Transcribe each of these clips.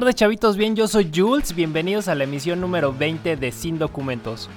Tardes chavitos, bien, yo soy Jules, bienvenidos a la emisión número 20 de Sin Documentos.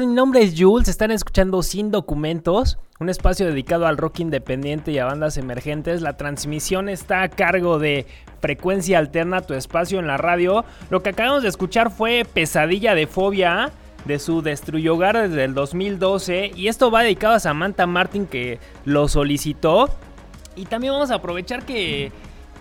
Mi nombre es Jules, están escuchando Sin Documentos, un espacio dedicado al rock independiente y a bandas emergentes. La transmisión está a cargo de Frecuencia Alterna, tu espacio en la radio. Lo que acabamos de escuchar fue Pesadilla de Fobia de su Destruyo Hogar desde el 2012 y esto va dedicado a Samantha Martin que lo solicitó. Y también vamos a aprovechar que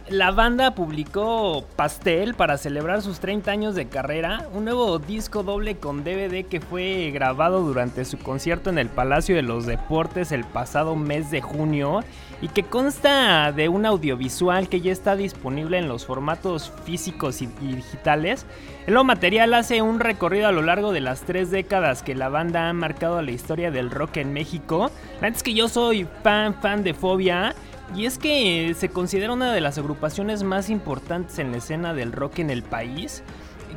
la banda publicó Pastel para celebrar sus 30 años de carrera, un nuevo disco doble con DVD que fue grabado durante su concierto en el Palacio de los Deportes el pasado mes de junio y que consta de un audiovisual que ya está disponible en los formatos físicos y digitales. El nuevo material hace un recorrido a lo largo de las tres décadas que la banda ha marcado la historia del rock en México. Antes que yo soy fan, fan de Fobia y es que se considera una de las agrupaciones más importantes en la escena del rock en el país.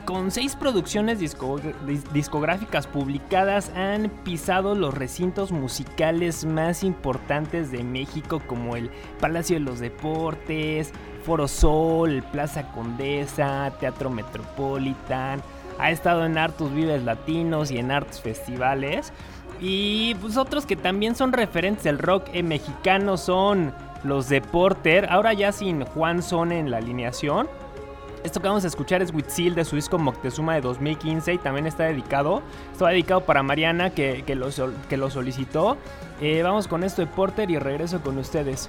Con seis producciones discográficas publicadas han pisado los recintos musicales más importantes de México como el Palacio de los Deportes, Foro Sol, Plaza Condesa, Teatro Metropolitan. Ha estado en Artus Vives Latinos y en Arts Festivales. Y pues otros que también son referentes del rock mexicano son los de Porter, ahora ya sin Juan Son en la alineación. Esto que vamos a escuchar es Witzil de su disco Moctezuma de 2015 y también está dedicado. Está dedicado para Mariana que, que, lo, que lo, solicitó. Eh, vamos con esto de Porter y regreso con ustedes.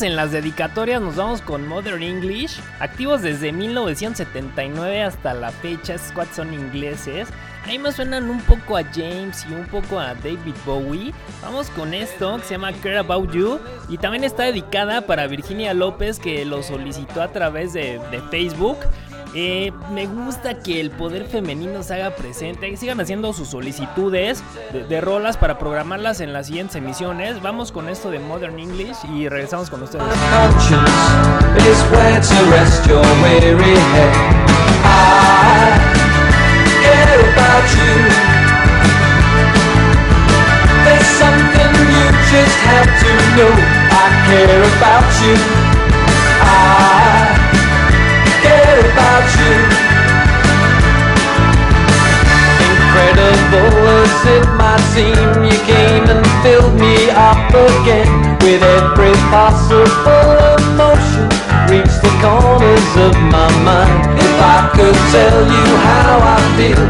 En las dedicatorias, nos vamos con Modern English, activos desde 1979 hasta la fecha, cuatro son ingleses. A mí me suenan un poco a James y un poco a David Bowie. Vamos con esto que se llama Care About You y también está dedicada para Virginia López que lo solicitó a través de, de Facebook. Eh, me gusta que el poder femenino se haga presente, que sigan haciendo sus solicitudes de, de rolas para programarlas en las siguientes emisiones. Vamos con esto de Modern English y regresamos con ustedes. just have to you. Incredible as it might seem, you came and filled me up again with every possible emotion. Reached the corners of my mind. If I could tell you how I feel,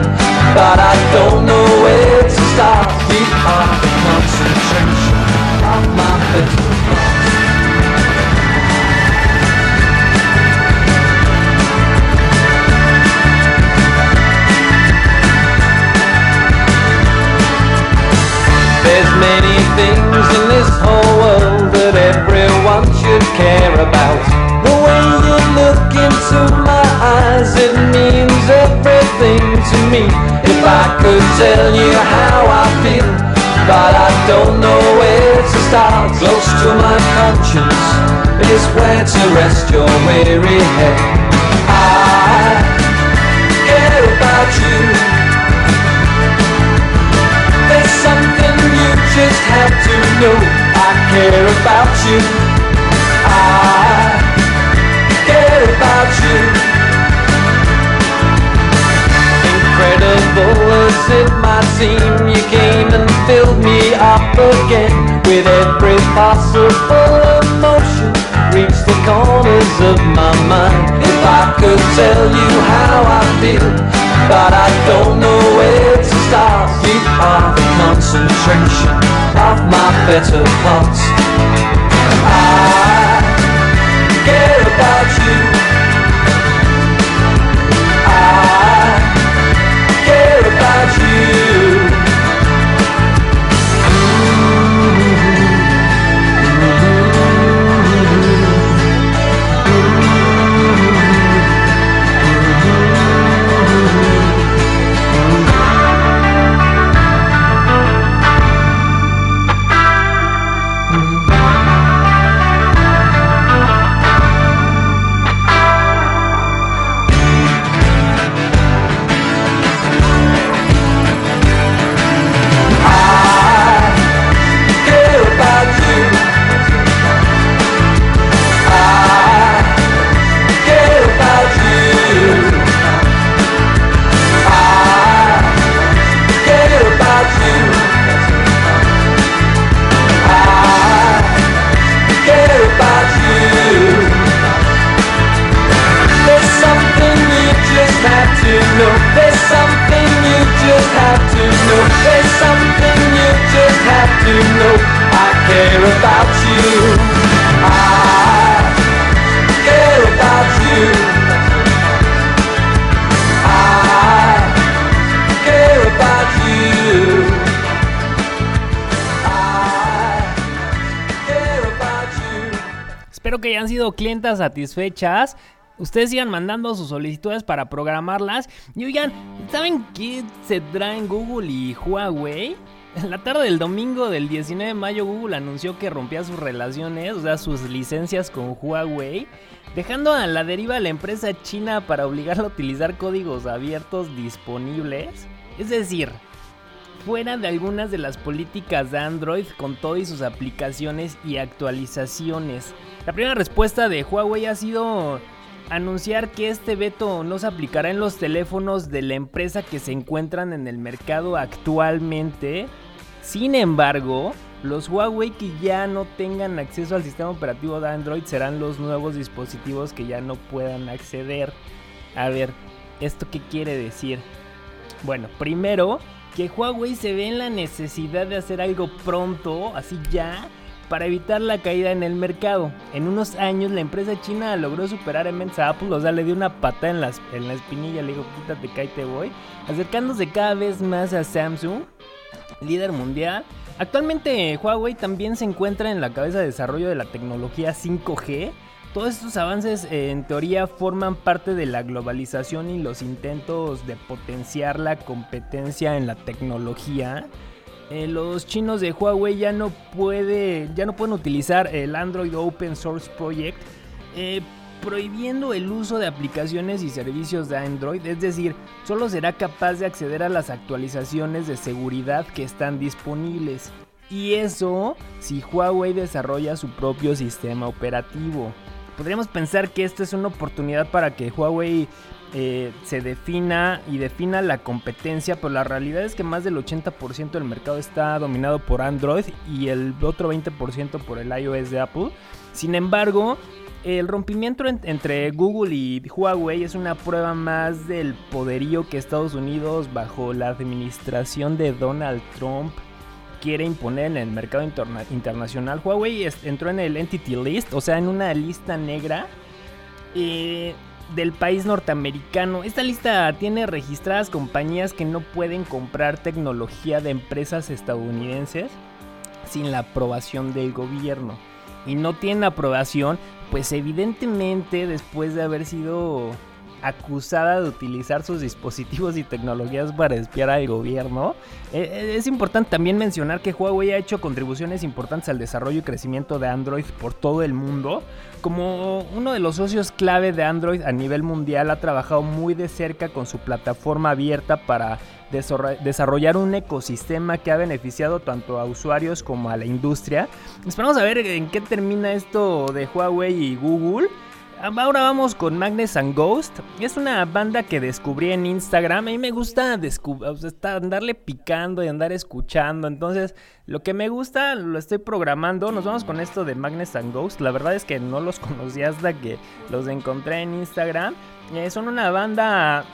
but I don't know where to start. You are the concentration of my better There's many things in this whole world that everyone should care about. The way you look into my eyes, it means everything to me. If I could tell you how I feel, but I don't know where to start. Close to my conscience is where to rest your weary head. I care about you. Something you just have to know. I care about you. I care about you. Incredible as it might seem, you came and filled me up again with every possible emotion. Reached the corners of my mind. If I could tell you how I feel, but I don't know where to start. You are the concentration of my better parts. Espero que hayan sido clientas satisfechas. Ustedes sigan mandando sus solicitudes para programarlas. Y oigan, ¿saben qué se traen Google y Huawei? En la tarde del domingo del 19 de mayo Google anunció que rompía sus relaciones, o sea, sus licencias con Huawei, dejando a la deriva a la empresa china para obligarla a utilizar códigos abiertos disponibles. Es decir, fuera de algunas de las políticas de Android con todo y sus aplicaciones y actualizaciones. La primera respuesta de Huawei ha sido anunciar que este veto no se aplicará en los teléfonos de la empresa que se encuentran en el mercado actualmente. Sin embargo, los Huawei que ya no tengan acceso al sistema operativo de Android serán los nuevos dispositivos que ya no puedan acceder. A ver, ¿esto qué quiere decir? Bueno, primero, que Huawei se ve en la necesidad de hacer algo pronto, así ya, para evitar la caída en el mercado. En unos años la empresa china logró superar a Apple, o sea, le dio una pata en, las, en la espinilla, le dijo, quítate, cae, te voy, acercándose cada vez más a Samsung, líder mundial. Actualmente Huawei también se encuentra en la cabeza de desarrollo de la tecnología 5G. Todos estos avances eh, en teoría forman parte de la globalización y los intentos de potenciar la competencia en la tecnología. Eh, los chinos de Huawei ya no, puede, ya no pueden utilizar el Android Open Source Project, eh, prohibiendo el uso de aplicaciones y servicios de Android, es decir, solo será capaz de acceder a las actualizaciones de seguridad que están disponibles. Y eso si Huawei desarrolla su propio sistema operativo. Podríamos pensar que esta es una oportunidad para que Huawei eh, se defina y defina la competencia, pero la realidad es que más del 80% del mercado está dominado por Android y el otro 20% por el iOS de Apple. Sin embargo, el rompimiento en- entre Google y Huawei es una prueba más del poderío que Estados Unidos bajo la administración de Donald Trump quiere imponer en el mercado interna- internacional. Huawei entró en el Entity List, o sea, en una lista negra eh, del país norteamericano. Esta lista tiene registradas compañías que no pueden comprar tecnología de empresas estadounidenses sin la aprobación del gobierno. Y no tienen aprobación, pues evidentemente después de haber sido acusada de utilizar sus dispositivos y tecnologías para espiar al gobierno. Eh, eh, es importante también mencionar que Huawei ha hecho contribuciones importantes al desarrollo y crecimiento de Android por todo el mundo. Como uno de los socios clave de Android a nivel mundial, ha trabajado muy de cerca con su plataforma abierta para desarro- desarrollar un ecosistema que ha beneficiado tanto a usuarios como a la industria. Esperamos a ver en qué termina esto de Huawei y Google. Ahora vamos con Magnus and Ghost. Es una banda que descubrí en Instagram. A mí me gusta o sea, andarle picando y andar escuchando. Entonces, lo que me gusta lo estoy programando. Nos vamos con esto de Magnus and Ghost. La verdad es que no los conocía hasta que los encontré en Instagram. Eh, son una banda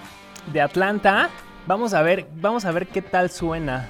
de Atlanta. Vamos a ver, vamos a ver qué tal suena.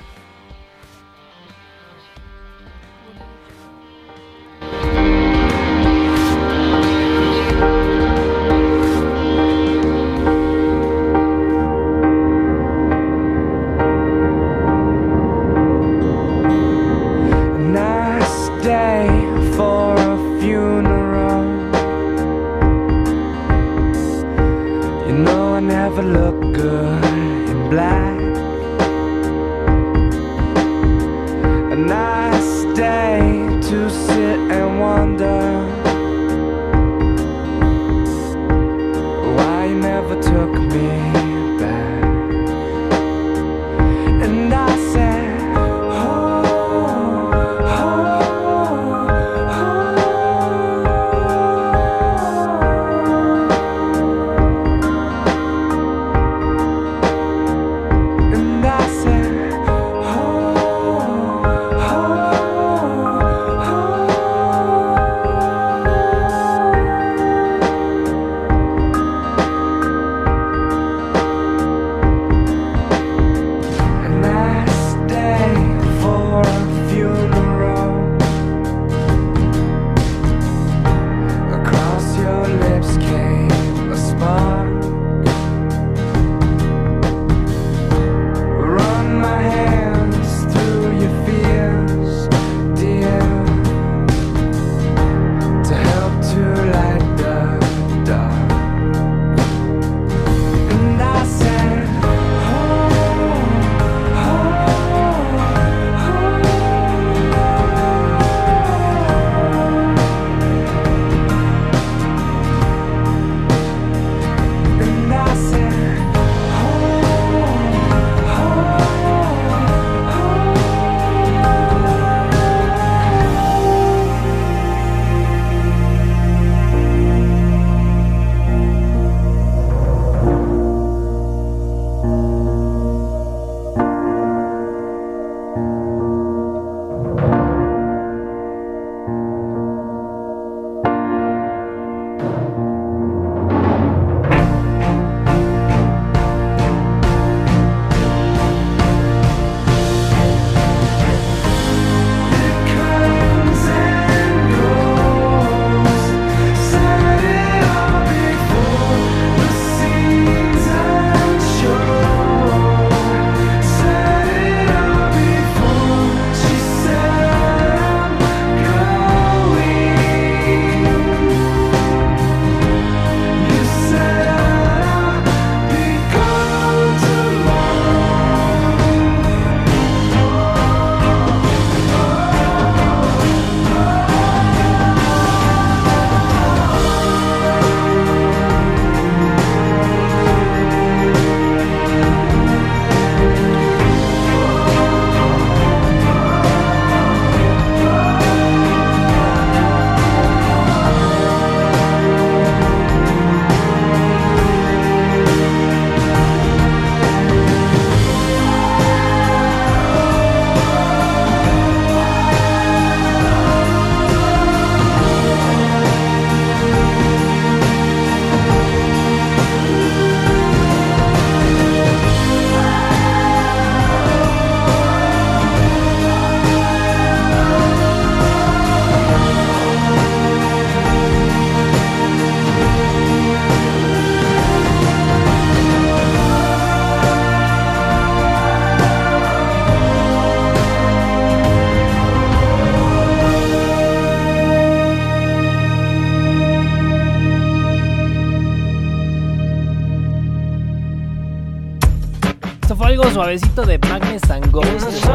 Suavecito de Magnus and Ghost.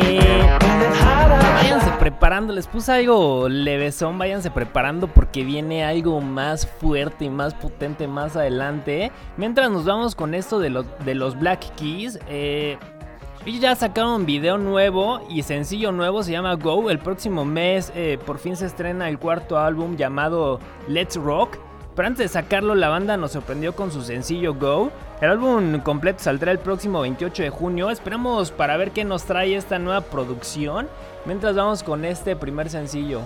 Eh, váyanse preparando, les puse algo levesón, váyanse preparando porque viene algo más fuerte y más potente más adelante. Mientras nos vamos con esto de, de los Black Keys, eh, ellos ya sacaron un video nuevo y sencillo nuevo, se llama Go. El próximo mes eh, por fin se estrena el cuarto álbum llamado Let's Rock. Pero antes de sacarlo, la banda nos sorprendió con su sencillo Go. El álbum completo saldrá el próximo 28 de junio. Esperamos para ver qué nos trae esta nueva producción. Mientras vamos con este primer sencillo.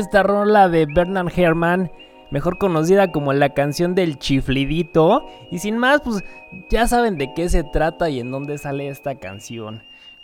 Esta rola de Bernard Herrmann, mejor conocida como la canción del chiflidito. Y sin más, pues ya saben de qué se trata y en dónde sale esta canción.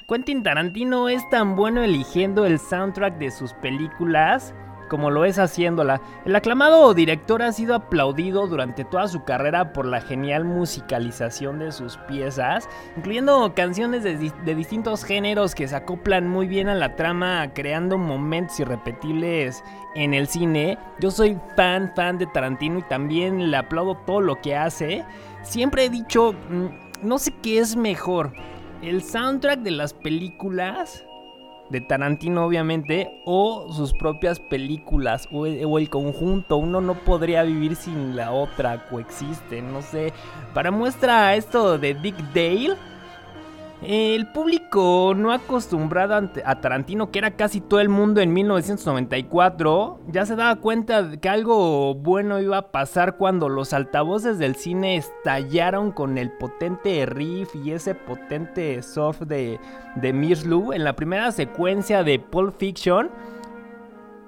Quentin Tarantino es tan bueno eligiendo el soundtrack de sus películas como lo es haciéndola. El aclamado director ha sido aplaudido durante toda su carrera por la genial musicalización de sus piezas, incluyendo canciones de, distintos géneros que se acoplan muy bien a la trama, creando momentos irrepetibles en el cine. Yo soy fan, fan de Tarantino y también le aplaudo todo lo que hace. Siempre he dicho, mm, no sé qué es mejor, el soundtrack de las películas de Tarantino obviamente o sus propias películas o el, conjunto. Uno no podría vivir sin la otra coexisten no sé. Para muestra esto de Dick Dale el público no acostumbrado a Tarantino, que era casi todo el mundo en 1994, ya se daba cuenta que algo bueno iba a pasar cuando los altavoces del cine estallaron con el potente riff y ese potente soft de, de Mirslu en la primera secuencia de Pulp Fiction.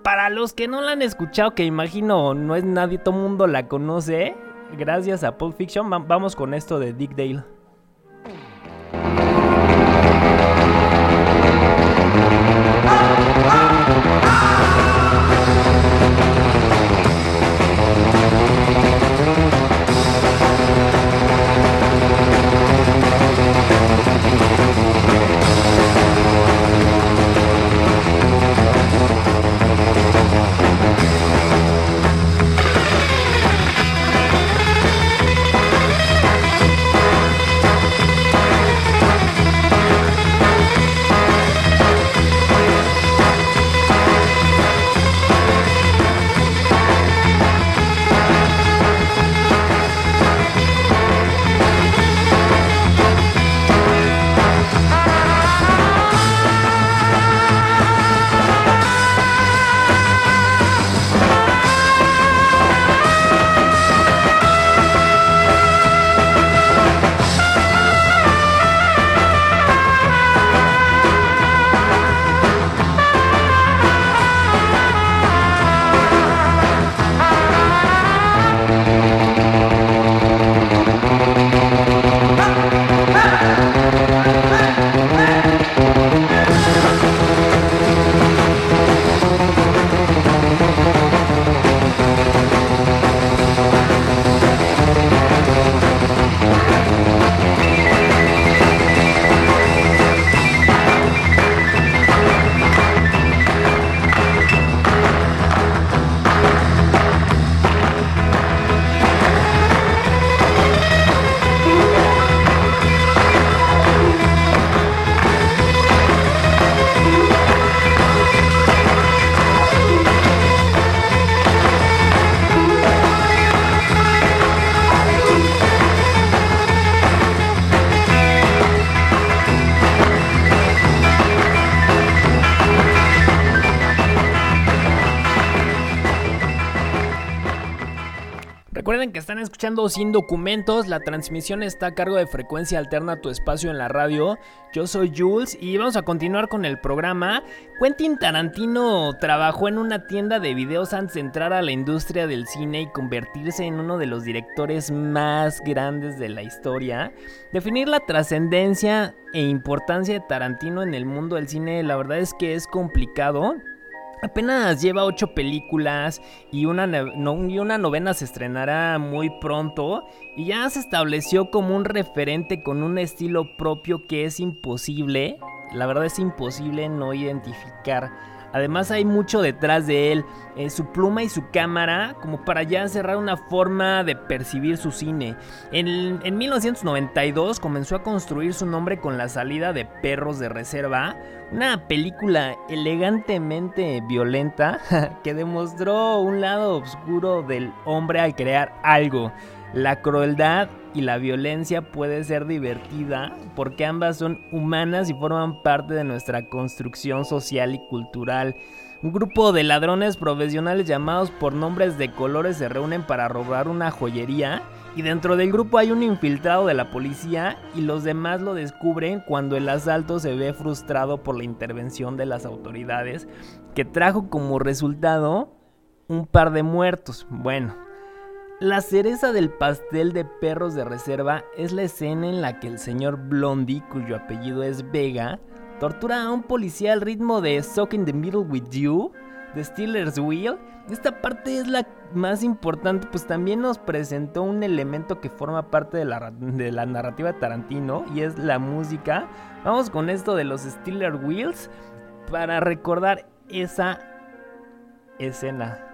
Para los que no la han escuchado, que imagino no es nadie, todo el mundo la conoce, gracias a Pulp Fiction, vamos con esto de Dick Dale. Recuerden que están escuchando Sin Documentos, la transmisión está a cargo de Frecuencia Alterna Tu Espacio en la radio. Yo soy Jules y vamos a continuar con el programa. Quentin Tarantino trabajó en una tienda de videos antes de entrar a la industria del cine y convertirse en uno de los directores más grandes de la historia. Definir la trascendencia e importancia de Tarantino en el mundo del cine la verdad es que es complicado. Apenas lleva ocho películas y una, y una novena se estrenará muy pronto y ya se estableció como un referente con un estilo propio que es imposible, la verdad es imposible no identificar Además hay mucho detrás de él, eh, su pluma y su cámara, como para ya cerrar una forma de percibir su cine. En, en 1992 comenzó a construir su nombre con la salida de Perros de Reserva, una película elegantemente violenta que demostró un lado oscuro del hombre al crear algo. La crueldad y la violencia puede ser divertida porque ambas son humanas y forman parte de nuestra construcción social y cultural. Un grupo de ladrones profesionales llamados por nombres de colores se reúnen para robar una joyería y dentro del grupo hay un infiltrado de la policía y los demás lo descubren cuando el asalto se ve frustrado por la intervención de las autoridades que trajo como resultado un par de muertos. Bueno, la cereza del pastel de perros de reserva es la escena en la que el señor Blondie, cuyo apellido es Vega, tortura a un policía al ritmo de Sock in the Middle with You, de Steelers Wheel. Esta parte es la más importante, pues también nos presentó un elemento que forma parte de la, de la narrativa Tarantino y es la música. Vamos con esto de los Steelers Wheels para recordar esa escena.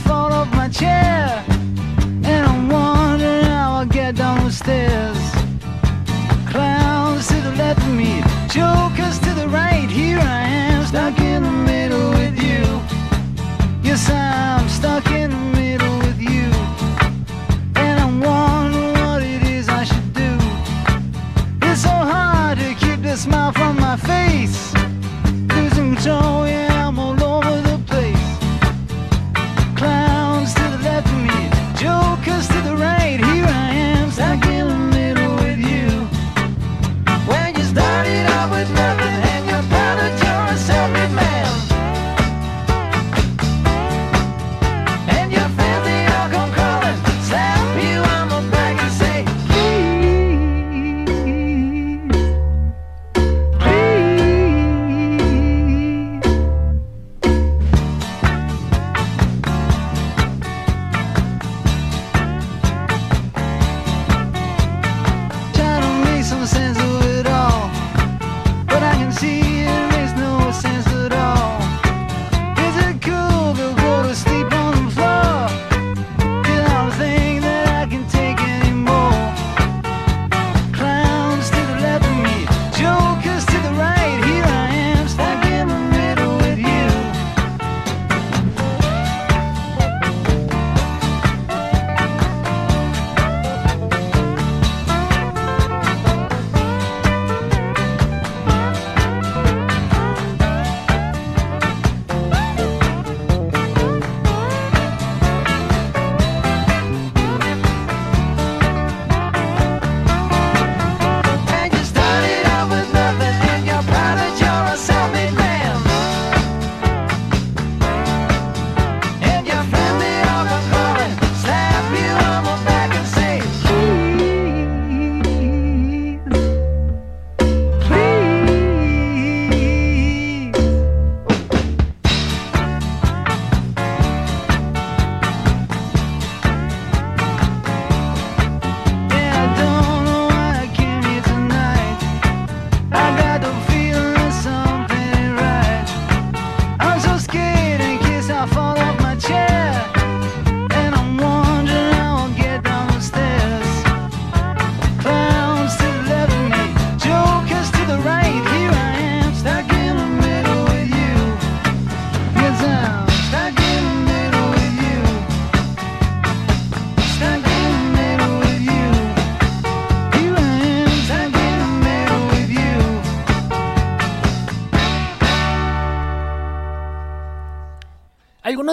Fall off my chair. And I'm wondering how I'll get down the stairs stuck in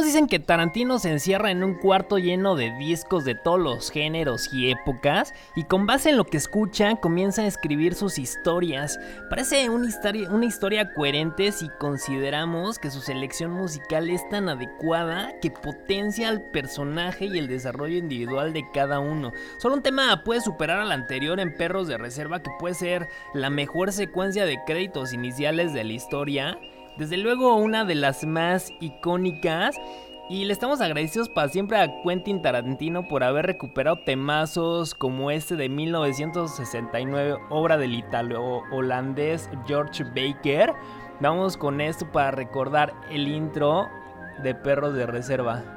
Dicen que Tarantino se encierra en un cuarto lleno de discos de todos los géneros y épocas y con base en lo que escucha comienza a escribir sus historias. Parece una historia, una historia coherente si consideramos que su selección musical es tan adecuada que potencia al personaje y el desarrollo individual de cada uno. Solo un tema puede superar al anterior en Perros de Reserva que puede ser la mejor secuencia de créditos iniciales de la historia desde luego una de las más icónicas. Y le estamos agradecidos para siempre a Quentin Tarantino por haber recuperado temazos como este de 1969, obra del italo holandés George Baker. Vamos con esto para recordar el intro de Perros de Reserva.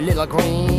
little green.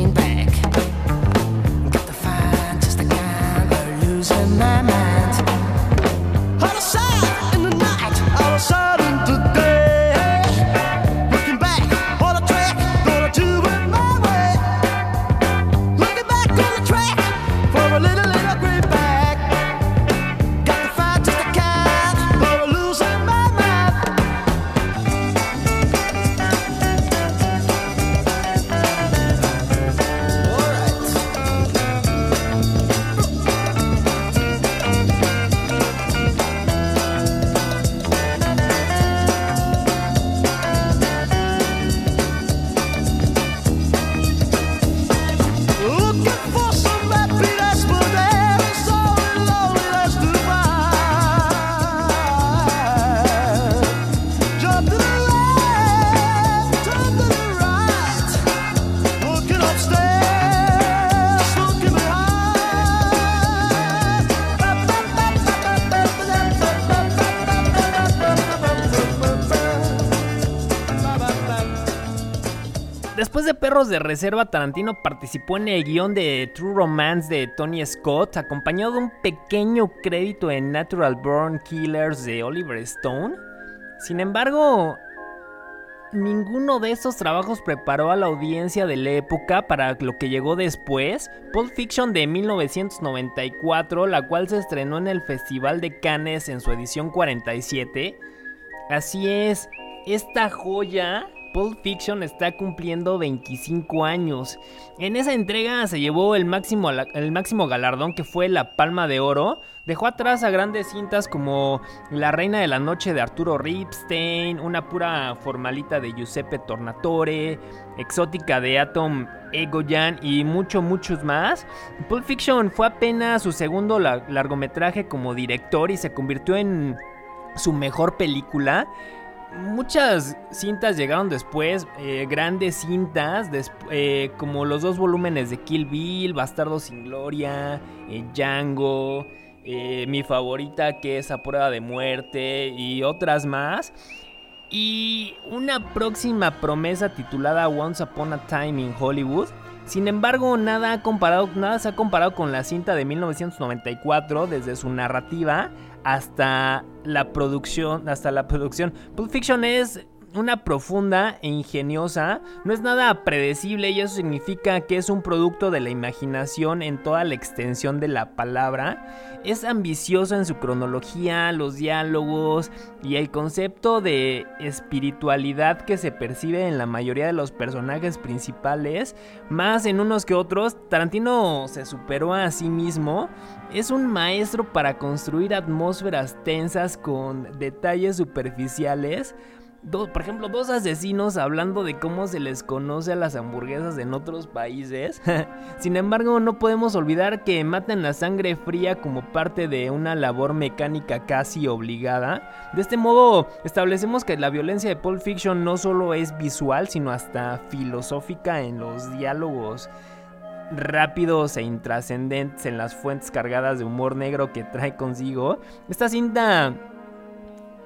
De Reserva, Tarantino participó en el guion de True Romance de Tony Scott, acompañado de un pequeño crédito en Natural Born Killers de Oliver Stone. Sin embargo, ninguno de estos trabajos preparó a la audiencia de la época para lo que llegó después, Pulp Fiction de 1994, la cual se estrenó en el Festival de Cannes en su edición 47. Así es, esta joya Pulp Fiction está cumpliendo 25 años. En esa entrega se llevó el máximo, el máximo galardón que fue la Palma de Oro. Dejó atrás a grandes cintas como La Reina de la Noche de Arturo Ripstein, una pura formalita de Giuseppe Tornatore, Exótica de Atom Egoyan y mucho, muchos más. Pulp Fiction fue apenas su segundo largometraje como director y se convirtió en su mejor película. Muchas cintas llegaron después, eh, grandes cintas, eh, como los dos volúmenes de Kill Bill, Bastardo sin Gloria, eh, Django, mi favorita que es A Prueba de Muerte y otras más. Y una próxima promesa titulada Once Upon a Time in Hollywood. Sin embargo, nada, comparado, nada se ha comparado con la cinta de 1994 desde su narrativa hasta la producción, hasta la producción. Pulp Fiction es una profunda e ingeniosa, no es nada predecible y eso significa que es un producto de la imaginación en toda la extensión de la palabra. Es ambiciosa en su cronología, los diálogos y el concepto de espiritualidad que se percibe en la mayoría de los personajes principales, más en unos que otros. Tarantino se superó a sí mismo. Es un maestro para construir atmósferas tensas con detalles superficiales por ejemplo, dos asesinos hablando de cómo se les conoce a las hamburguesas en otros países. Sin embargo, no podemos olvidar que matan la sangre fría como parte de una labor mecánica casi obligada. De este modo, establecemos que la violencia de Pulp Fiction no solo es visual, sino hasta filosófica en los diálogos rápidos e intrascendentes en las fuentes cargadas de humor negro que trae consigo. Esta cinta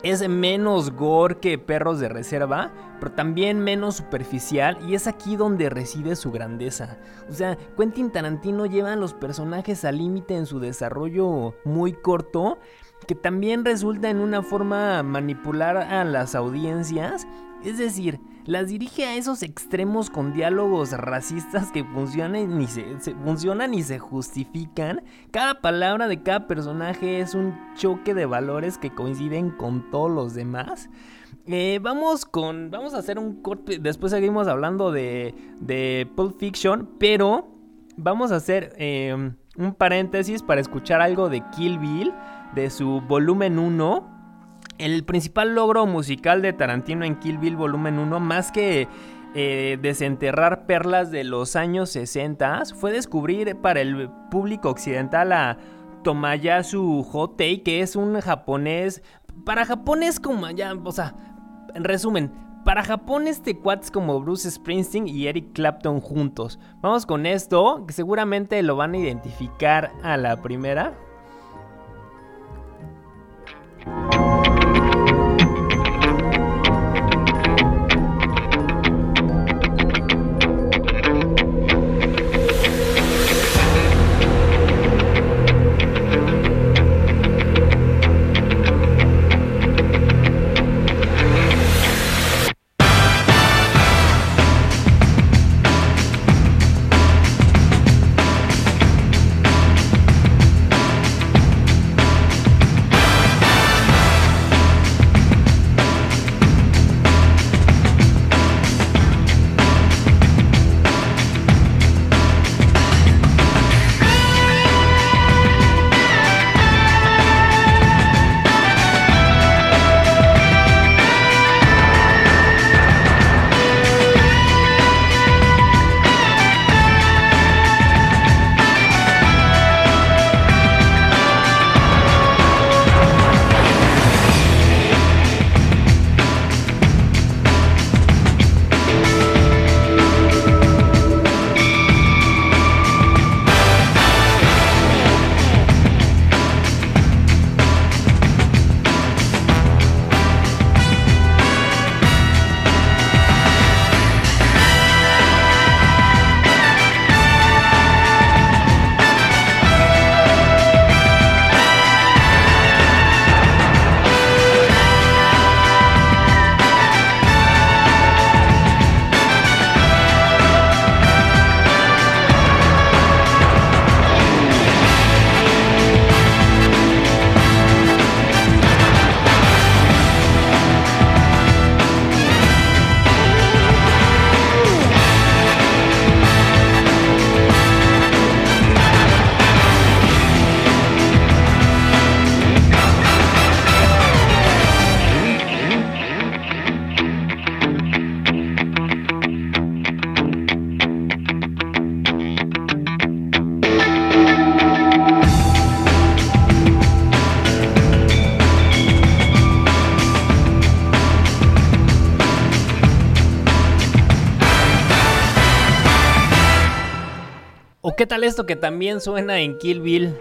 es menos gore que Perros de Reserva, pero también menos superficial y es aquí donde reside su grandeza. O sea, Quentin Tarantino lleva a los personajes al límite en su desarrollo muy corto, que también resulta en una forma manipular a las audiencias, es decir, las dirige a esos extremos con diálogos racistas que funcionan y se, funcionan se justifican. Cada palabra de cada personaje es un choque de valores que coinciden con todos los demás. Eh, vamos con. Vamos a hacer un corte. Después seguimos hablando de, de Pulp Fiction. Pero vamos a hacer em, un paréntesis para escuchar algo de Kill Bill. De su volumen 1 el principal logro musical de Tarantino en Kill Bill Volumen 1, más que eh, desenterrar perlas de los años 60, fue descubrir para el público occidental a Tomayasu Hotei, que es un japonés. Para Japón es como ya, o sea, en resumen, para Japón este cuates como Bruce Springsteen y Eric Clapton juntos. Vamos con esto, que seguramente lo van a identificar a la primera. Qué tal esto que también suena en Kill Bill?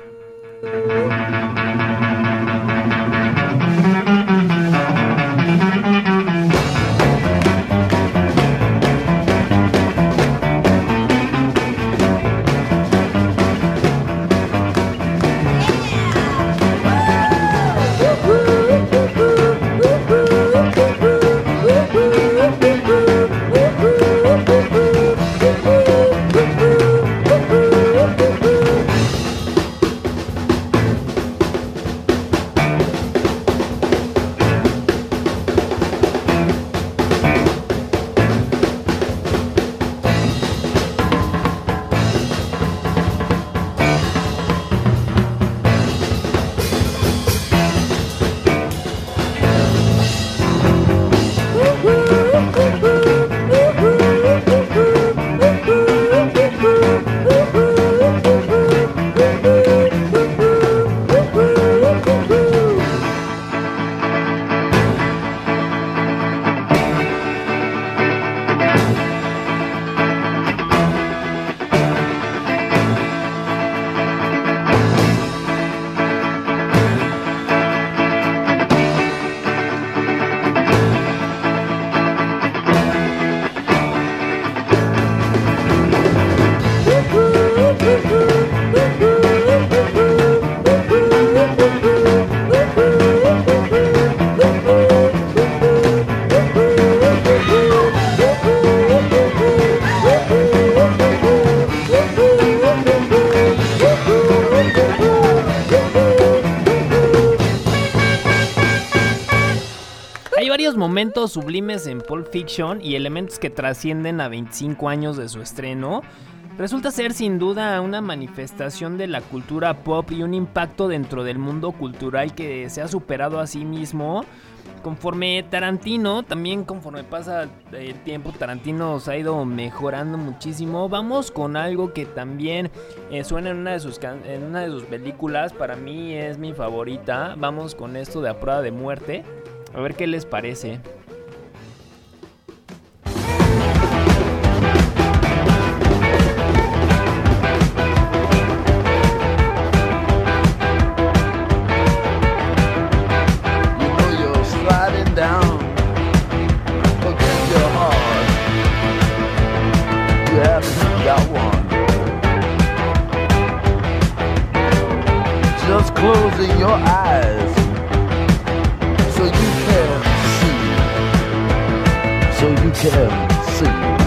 Sublimes en Pulp Fiction y elementos que trascienden a 25 años de su estreno, resulta ser sin duda una manifestación de la cultura pop y un impacto dentro del mundo cultural que se ha superado a sí mismo. Conforme Tarantino, también conforme pasa el tiempo, Tarantino se ha ido mejorando muchísimo. Vamos con algo que también eh, suena en una, de sus en una de sus películas, para mí es mi favorita. Vamos con esto de A Prueba de Muerte. A ver qué les parece. Just closing your eyes so you can see. So you can see.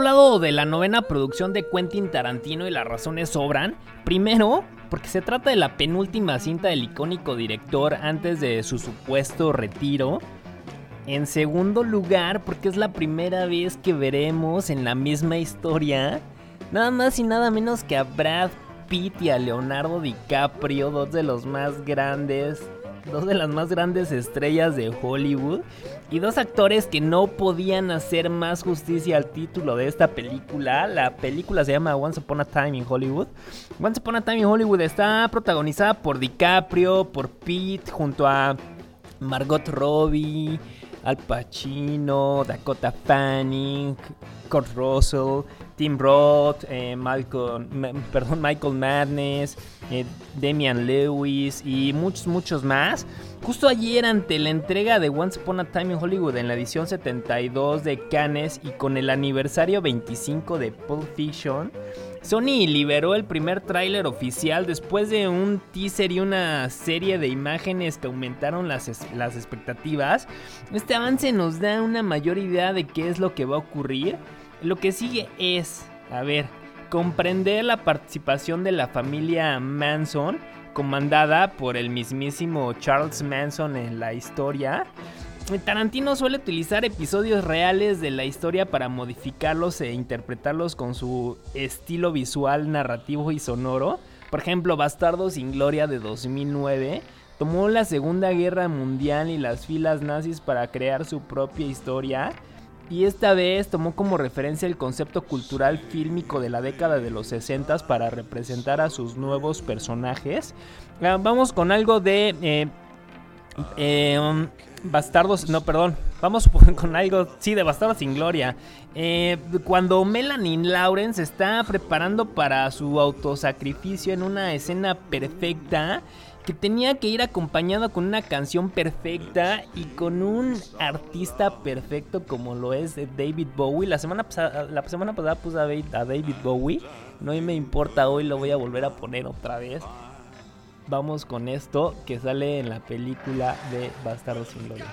Hablado de la novena producción de Quentin Tarantino y las razones sobran. Primero, porque se trata de la penúltima cinta del icónico director antes de su supuesto retiro. En segundo lugar, porque es la primera vez que veremos en la misma historia nada más y nada menos que a Brad Pitt y a Leonardo DiCaprio, dos de los más grandes dos de las más grandes estrellas de Hollywood y dos actores que no podían hacer más justicia al título de esta película. La película se llama Once Upon a Time in Hollywood. Once Upon a Time in Hollywood está protagonizada por DiCaprio, por Pete, junto a Margot Robbie, Al Pacino, Dakota Fanning, Kurt Russell, Tim Roth, eh, perdón, Michael Madness, eh, Damian Lewis y muchos, muchos más. Justo ayer ante la entrega de Once Upon a Time in Hollywood en la edición 72 de Cannes y con el aniversario 25 de Pulp Fiction, Sony liberó el primer tráiler oficial después de un teaser y una serie de imágenes que aumentaron las, las expectativas. Este avance nos da una mayor idea de qué es lo que va a ocurrir. Lo que sigue es, a ver, comprender la participación de la familia Manson, comandada por el mismísimo Charles Manson en la historia. Tarantino suele utilizar episodios reales de la historia para modificarlos e interpretarlos con su estilo visual, narrativo y sonoro. Por ejemplo, Bastardo sin Gloria de 2009 tomó la Segunda Guerra Mundial y las filas nazis para crear su propia historia. Y esta vez tomó como referencia el concepto cultural fílmico de la década de los 60 para representar a sus nuevos personajes. Ah, vamos con algo de eh, eh, um, Bastardos, no, perdón. Vamos con algo, sí, de Bastardos sin Gloria. Eh, cuando Melanie Lawrence está preparando para su autosacrificio en una escena perfecta, tenía que ir acompañado con una canción perfecta y con un artista perfecto como lo es David Bowie. La semana pasada, la semana pasada puse a David, a David Bowie. No me importa, hoy lo voy a volver a poner otra vez vamos con esto que sale en la película de Bastardos sin Gloria.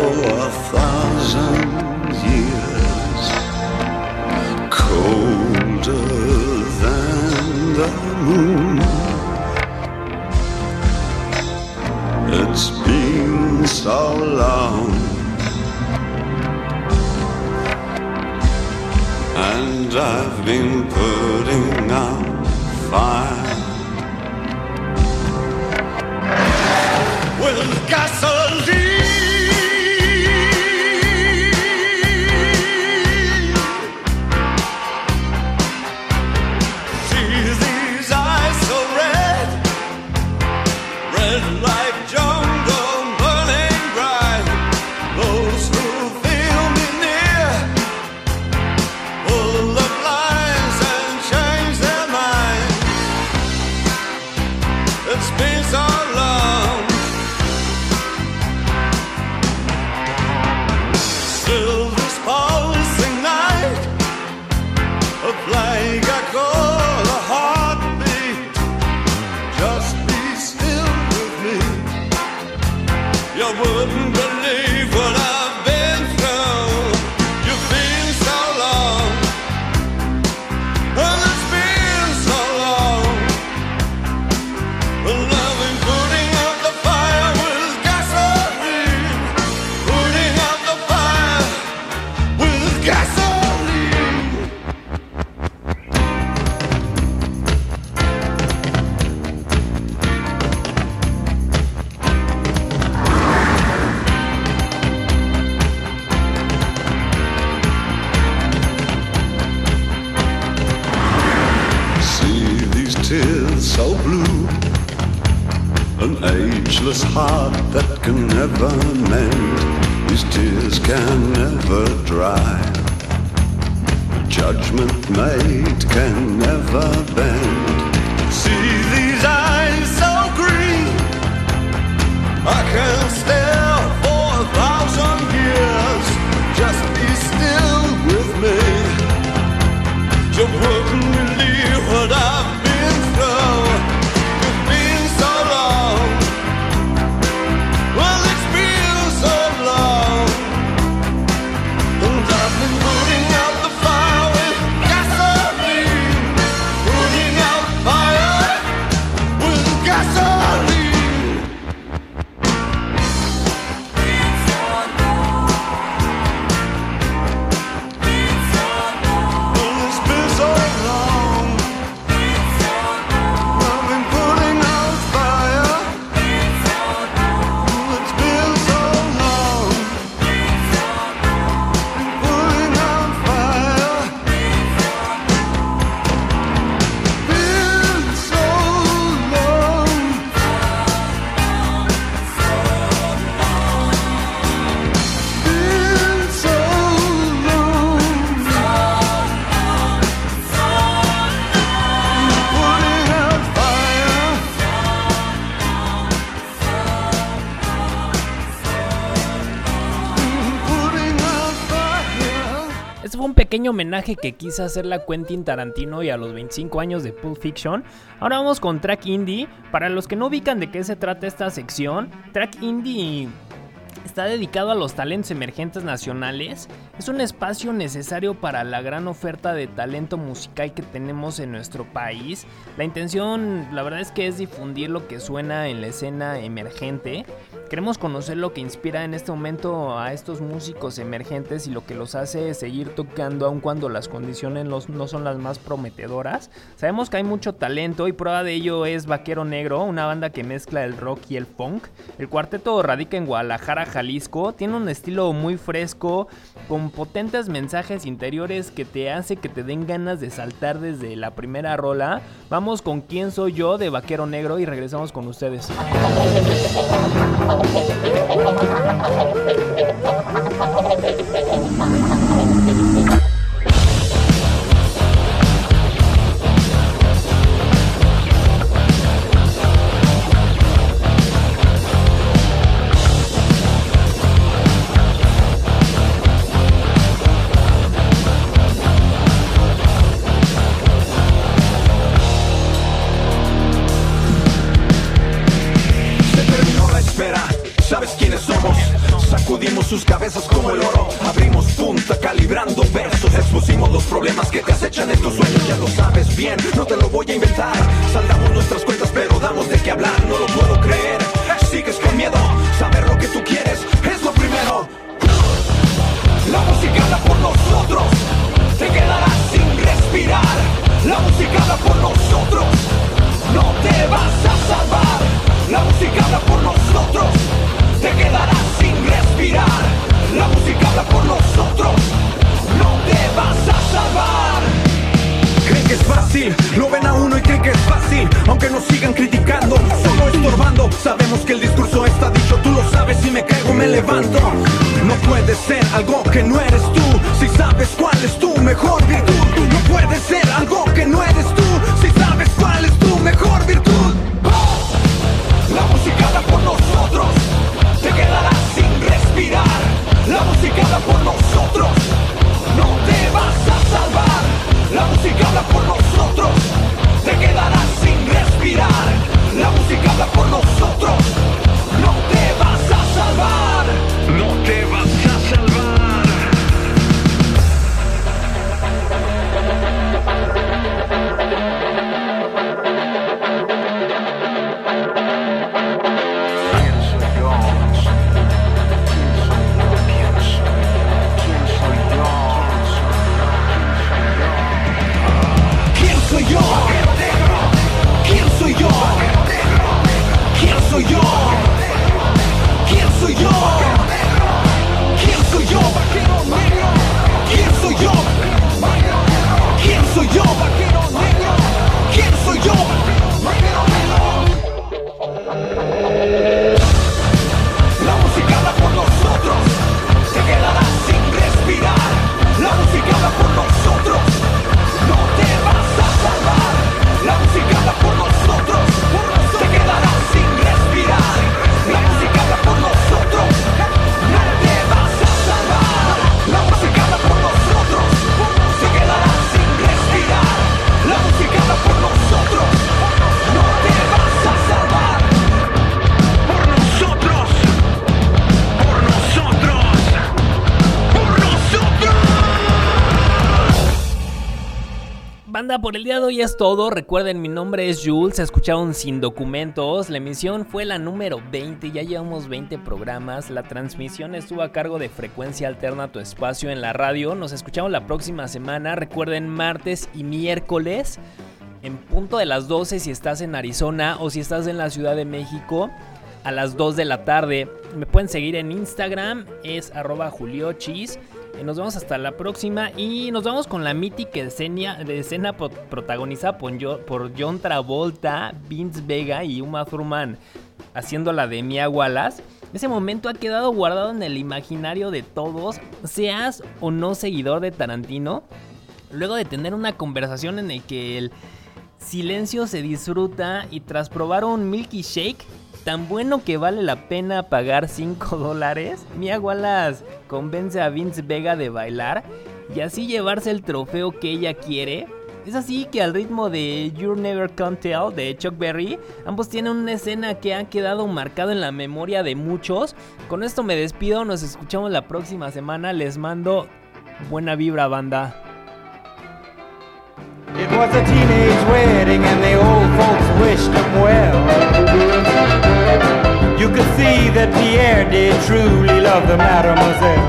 A thousand years, colder than the moon. It's been so long. And I've been putting Well, pequeño homenaje que quise hacerle a Quentin Tarantino y a los 25 años de Pulp Fiction. Ahora vamos con Track Indie. Para los que no ubican de qué se trata esta sección, Track Indie está dedicado a los talentos emergentes nacionales. Es un espacio necesario para la gran oferta de talento musical que tenemos en nuestro país. La intención, la verdad es que es difundir lo que suena en la escena emergente. Queremos conocer lo que inspira en este momento a estos músicos emergentes y lo que los hace seguir tocando aun cuando las condiciones no son las más prometedoras. Sabemos que hay mucho talento y prueba de ello es Vaquero Negro, una banda que mezcla el rock y el punk. El cuarteto radica en Guadalajara, Jalisco. Tiene un estilo muy fresco, con potentes mensajes interiores que te hace que te den ganas de saltar desde la primera rola. Vamos con quién soy yo de Vaquero Negro y regresamos con ustedes. Cabezas como el oro. Abrimos punta calibrando versos. Expusimos los problemas que te acechan en tus sueños. Ya lo sabes bien, no te lo voy a inventar. Saldamos nuestras cuentas pero damos de qué hablar algo que no eres tú Banda, por el día de hoy es todo. Recuerden, mi nombre es Jules. Se escucharon sin documentos. La emisión fue la número 20. Ya llevamos 20 programas. La transmisión estuvo a cargo de Frecuencia Alterna, tu espacio en la radio. Nos escuchamos la próxima semana. Recuerden, martes y miércoles. En punto de las 12 si estás en Arizona o si estás en la Ciudad de México. A las 2 de la tarde. Me pueden seguir en Instagram. Es arroba juliochis. Eh, Nos vemos hasta la próxima y nos vamos con la mítica escena, escena pro- protagonizada por, por John Travolta, Vince Vega y Uma Thurman haciendo la de Mia Wallace. Ese momento ha quedado guardado en el imaginario de todos, seas o no seguidor de Tarantino. Luego de tener una conversación en el que el silencio se disfruta y tras probar un Milky Shake tan bueno que vale la pena pagar 5 dólares, Mia Wallace convence a Vince Vega de bailar y así llevarse el trofeo que ella quiere. Es así que al ritmo de You're Never Can Tell de Chuck Berry, ambos tienen una escena que ha quedado marcada en la memoria de muchos. Con esto me despido, nos escuchamos la próxima semana, les mando buena vibra banda. You could see that Pierre did truly love the mademoiselle.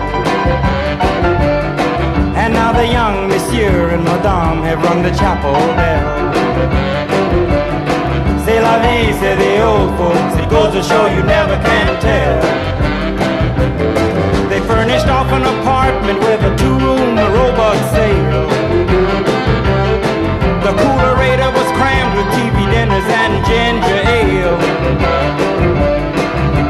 And now the young monsieur and madame have rung the chapel bell. C'est la vie, say the old folks. It goes to show you never can tell. They furnished off an apartment with a two-room robot sale. The coolerator was crammed with TV dinners and ginger ale.